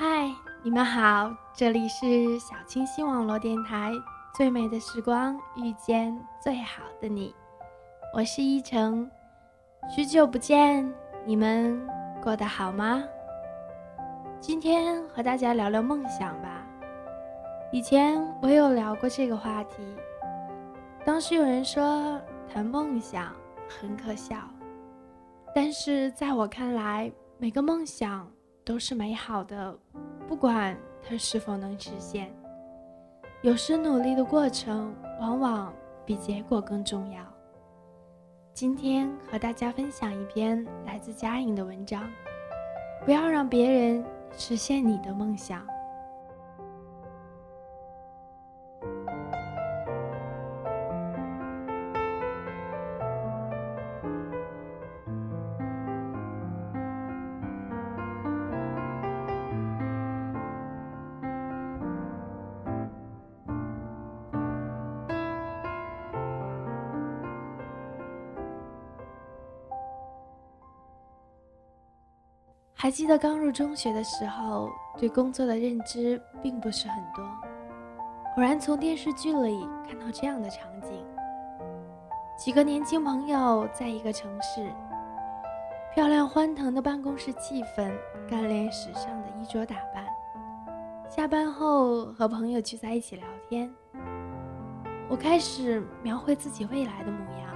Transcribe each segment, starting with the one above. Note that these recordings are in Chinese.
嗨，你们好，这里是小清新网络电台，最美的时光遇见最好的你，我是依晨，许久不见，你们过得好吗？今天和大家聊聊梦想吧。以前我有聊过这个话题，当时有人说谈梦想很可笑，但是在我看来，每个梦想。都是美好的，不管它是否能实现。有时努力的过程往往比结果更重要。今天和大家分享一篇来自佳颖的文章：不要让别人实现你的梦想。还记得刚入中学的时候，对工作的认知并不是很多。偶然从电视剧里看到这样的场景：几个年轻朋友在一个城市，漂亮欢腾的办公室气氛，干练时尚的衣着打扮。下班后和朋友聚在一起聊天，我开始描绘自己未来的模样。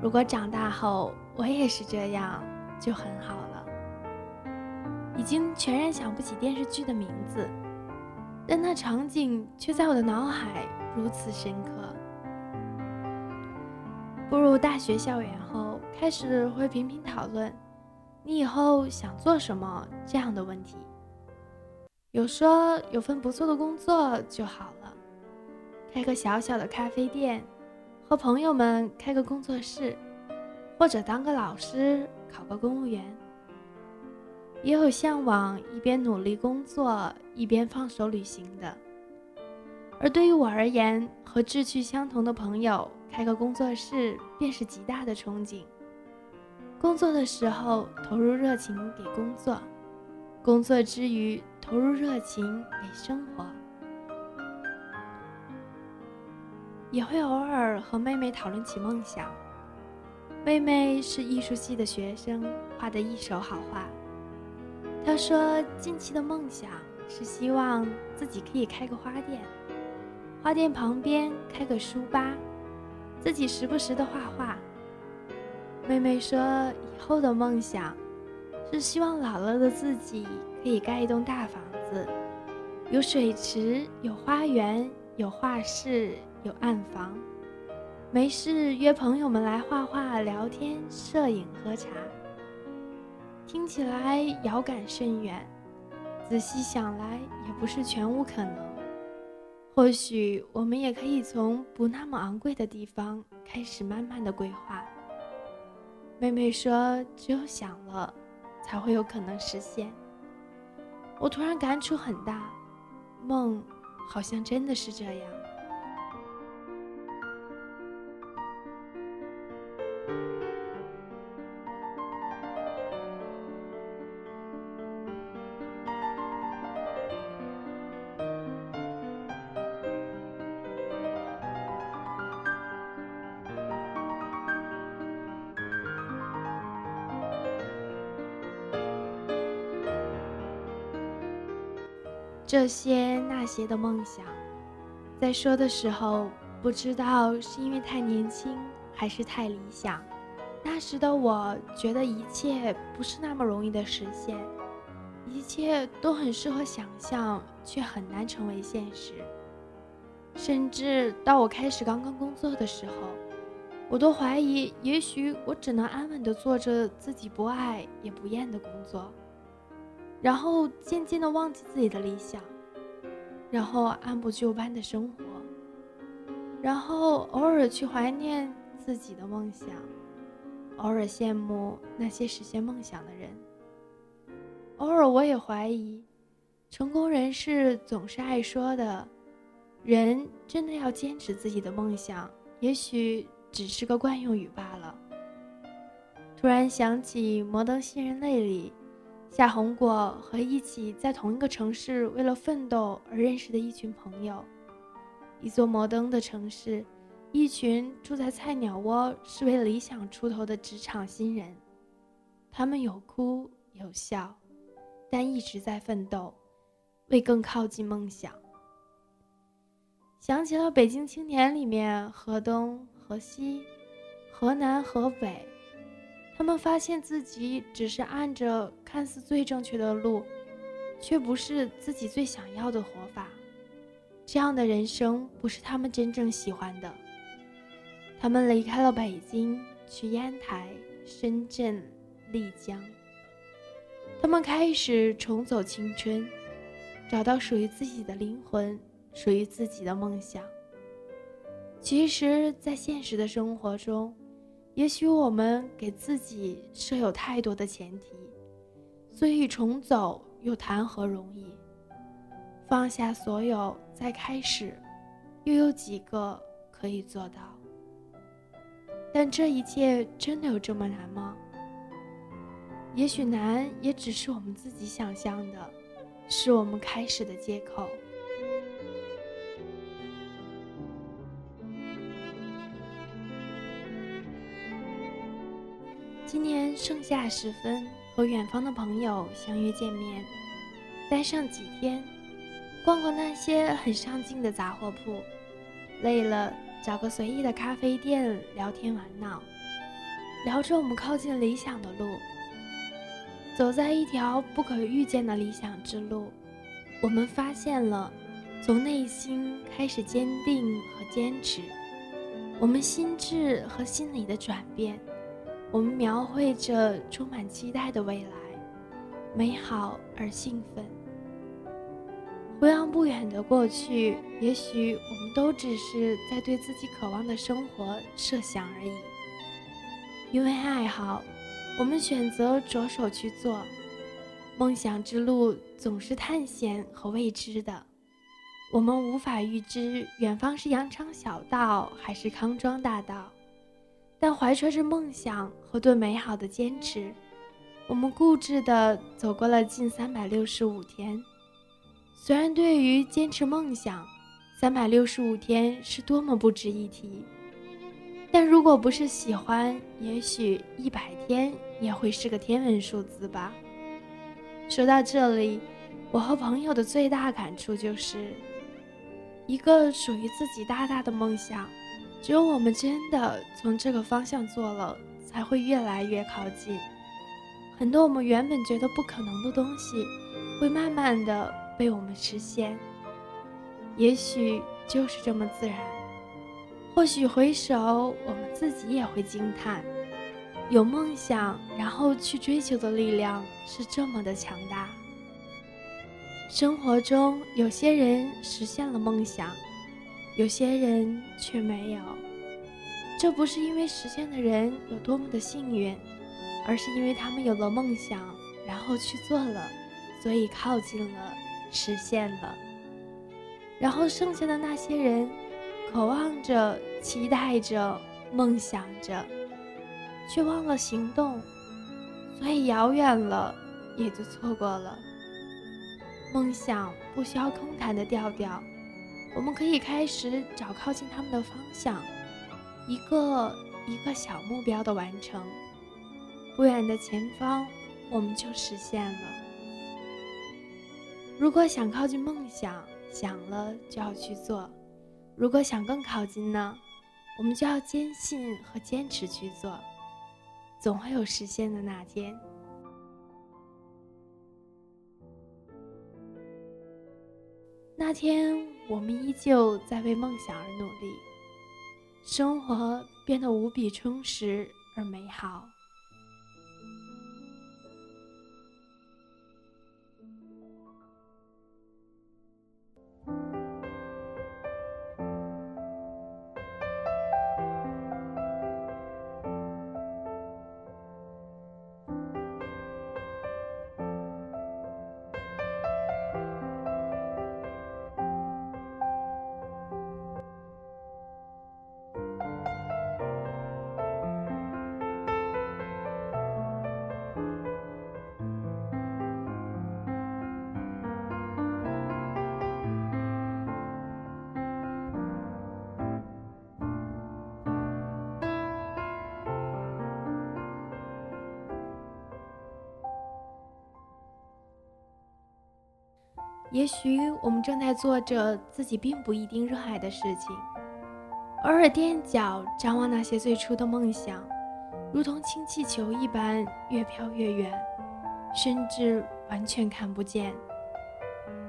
如果长大后我也是这样，就很好了。已经全然想不起电视剧的名字，但那场景却在我的脑海如此深刻。步入大学校园后，开始会频频讨论“你以后想做什么”这样的问题。有说有份不错的工作就好了，开个小小的咖啡店，和朋友们开个工作室，或者当个老师，考个公务员。也有向往一边努力工作一边放手旅行的，而对于我而言，和志趣相同的朋友开个工作室便是极大的憧憬。工作的时候投入热情给工作，工作之余投入热情给生活。也会偶尔和妹妹讨论起梦想。妹妹是艺术系的学生，画的一手好画。他说：“近期的梦想是希望自己可以开个花店，花店旁边开个书吧，自己时不时的画画。”妹妹说：“以后的梦想是希望老了的自己可以盖一栋大房子，有水池，有花园，有画室，有暗房，没事约朋友们来画画、聊天、摄影、喝茶。”听起来遥感甚远，仔细想来也不是全无可能。或许我们也可以从不那么昂贵的地方开始，慢慢的规划。妹妹说：“只有想了，才会有可能实现。”我突然感触很大，梦好像真的是这样。这些那些的梦想，在说的时候，不知道是因为太年轻，还是太理想。那时的我觉得一切不是那么容易的实现，一切都很适合想象，却很难成为现实。甚至到我开始刚刚工作的时候，我都怀疑，也许我只能安稳地做着自己不爱也不厌的工作。然后渐渐的忘记自己的理想，然后按部就班的生活，然后偶尔去怀念自己的梦想，偶尔羡慕那些实现梦想的人。偶尔我也怀疑，成功人士总是爱说的，人真的要坚持自己的梦想，也许只是个惯用语罢了。突然想起《摩登新人类》里。夏红果和一起在同一个城市为了奋斗而认识的一群朋友，一座摩登的城市，一群住在菜鸟窝是为理想出头的职场新人，他们有哭有笑，但一直在奋斗，为更靠近梦想。想起了《北京青年》里面河东河西，河南河北。他们发现自己只是按着看似最正确的路，却不是自己最想要的活法。这样的人生不是他们真正喜欢的。他们离开了北京，去烟台、深圳、丽江。他们开始重走青春，找到属于自己的灵魂，属于自己的梦想。其实，在现实的生活中，也许我们给自己设有太多的前提，所以重走又谈何容易？放下所有再开始，又有几个可以做到？但这一切真的有这么难吗？也许难，也只是我们自己想象的，是我们开始的借口。盛夏时分，和远方的朋友相约见面，待上几天，逛逛那些很上镜的杂货铺，累了找个随意的咖啡店聊天玩闹，聊着我们靠近理想的路。走在一条不可预见的理想之路，我们发现了从内心开始坚定和坚持，我们心智和心理的转变。我们描绘着充满期待的未来，美好而兴奋。回望不远的过去，也许我们都只是在对自己渴望的生活设想而已。因为爱好，我们选择着手去做。梦想之路总是探险和未知的，我们无法预知远方是羊肠小道还是康庄大道。但怀揣着梦想和对美好的坚持，我们固执地走过了近三百六十五天。虽然对于坚持梦想，三百六十五天是多么不值一提，但如果不是喜欢，也许一百天也会是个天文数字吧。说到这里，我和朋友的最大感触就是，一个属于自己大大的梦想。只有我们真的从这个方向做了，才会越来越靠近。很多我们原本觉得不可能的东西，会慢慢的被我们实现。也许就是这么自然。或许回首，我们自己也会惊叹：有梦想，然后去追求的力量是这么的强大。生活中有些人实现了梦想。有些人却没有，这不是因为实现的人有多么的幸运，而是因为他们有了梦想，然后去做了，所以靠近了，实现了。然后剩下的那些人，渴望着、期待着、梦想着，却忘了行动，所以遥远了，也就错过了。梦想不需要空谈的调调。我们可以开始找靠近他们的方向，一个一个小目标的完成，不远的前方，我们就实现了。如果想靠近梦想，想了就要去做；如果想更靠近呢，我们就要坚信和坚持去做，总会有实现的那天。那天。我们依旧在为梦想而努力，生活变得无比充实而美好。也许我们正在做着自己并不一定热爱的事情，偶尔踮脚张望那些最初的梦想，如同氢气球一般越飘越远，甚至完全看不见。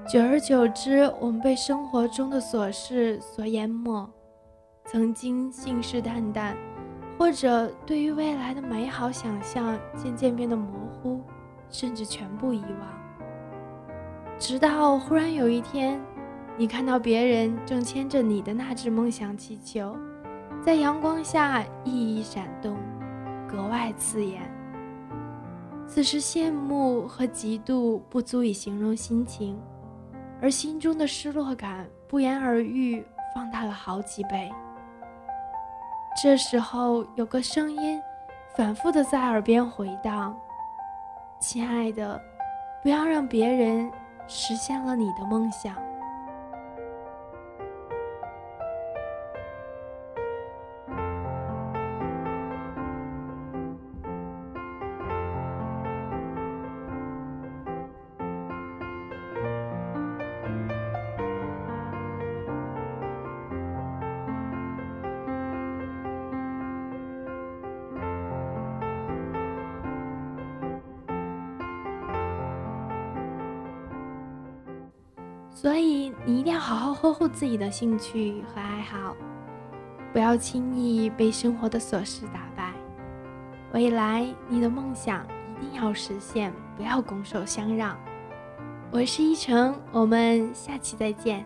久而久之，我们被生活中的琐事所淹没，曾经信誓旦旦，或者对于未来的美好想象渐渐变得模糊，甚至全部遗忘。直到忽然有一天，你看到别人正牵着你的那只梦想气球，在阳光下熠熠闪动，格外刺眼。此时羡慕和嫉妒不足以形容心情，而心中的失落感不言而喻，放大了好几倍。这时候有个声音反复的在耳边回荡：“亲爱的，不要让别人。”实现了你的梦想。所以，你一定要好好呵护自己的兴趣和爱好，不要轻易被生活的琐事打败。未来，你的梦想一定要实现，不要拱手相让。我是依晨，我们下期再见。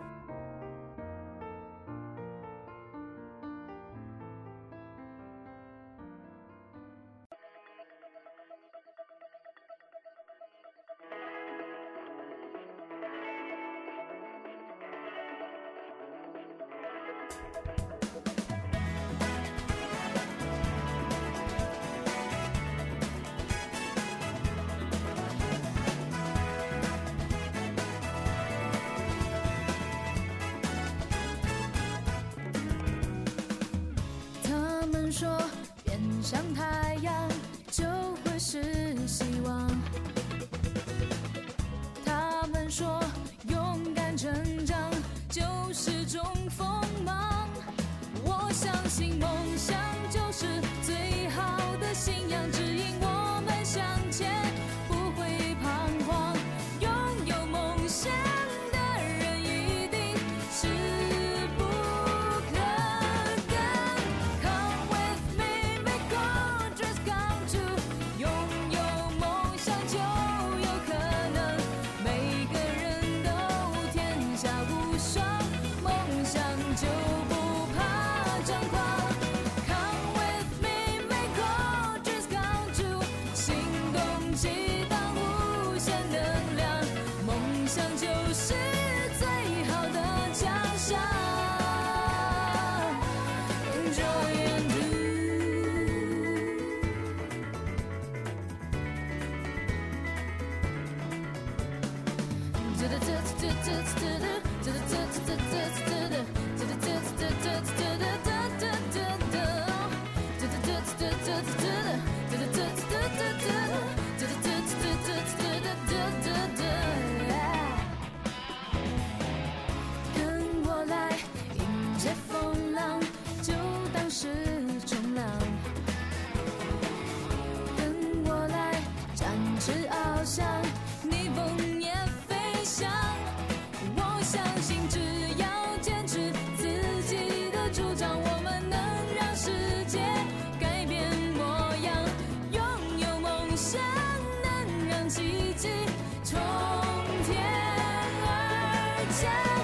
想。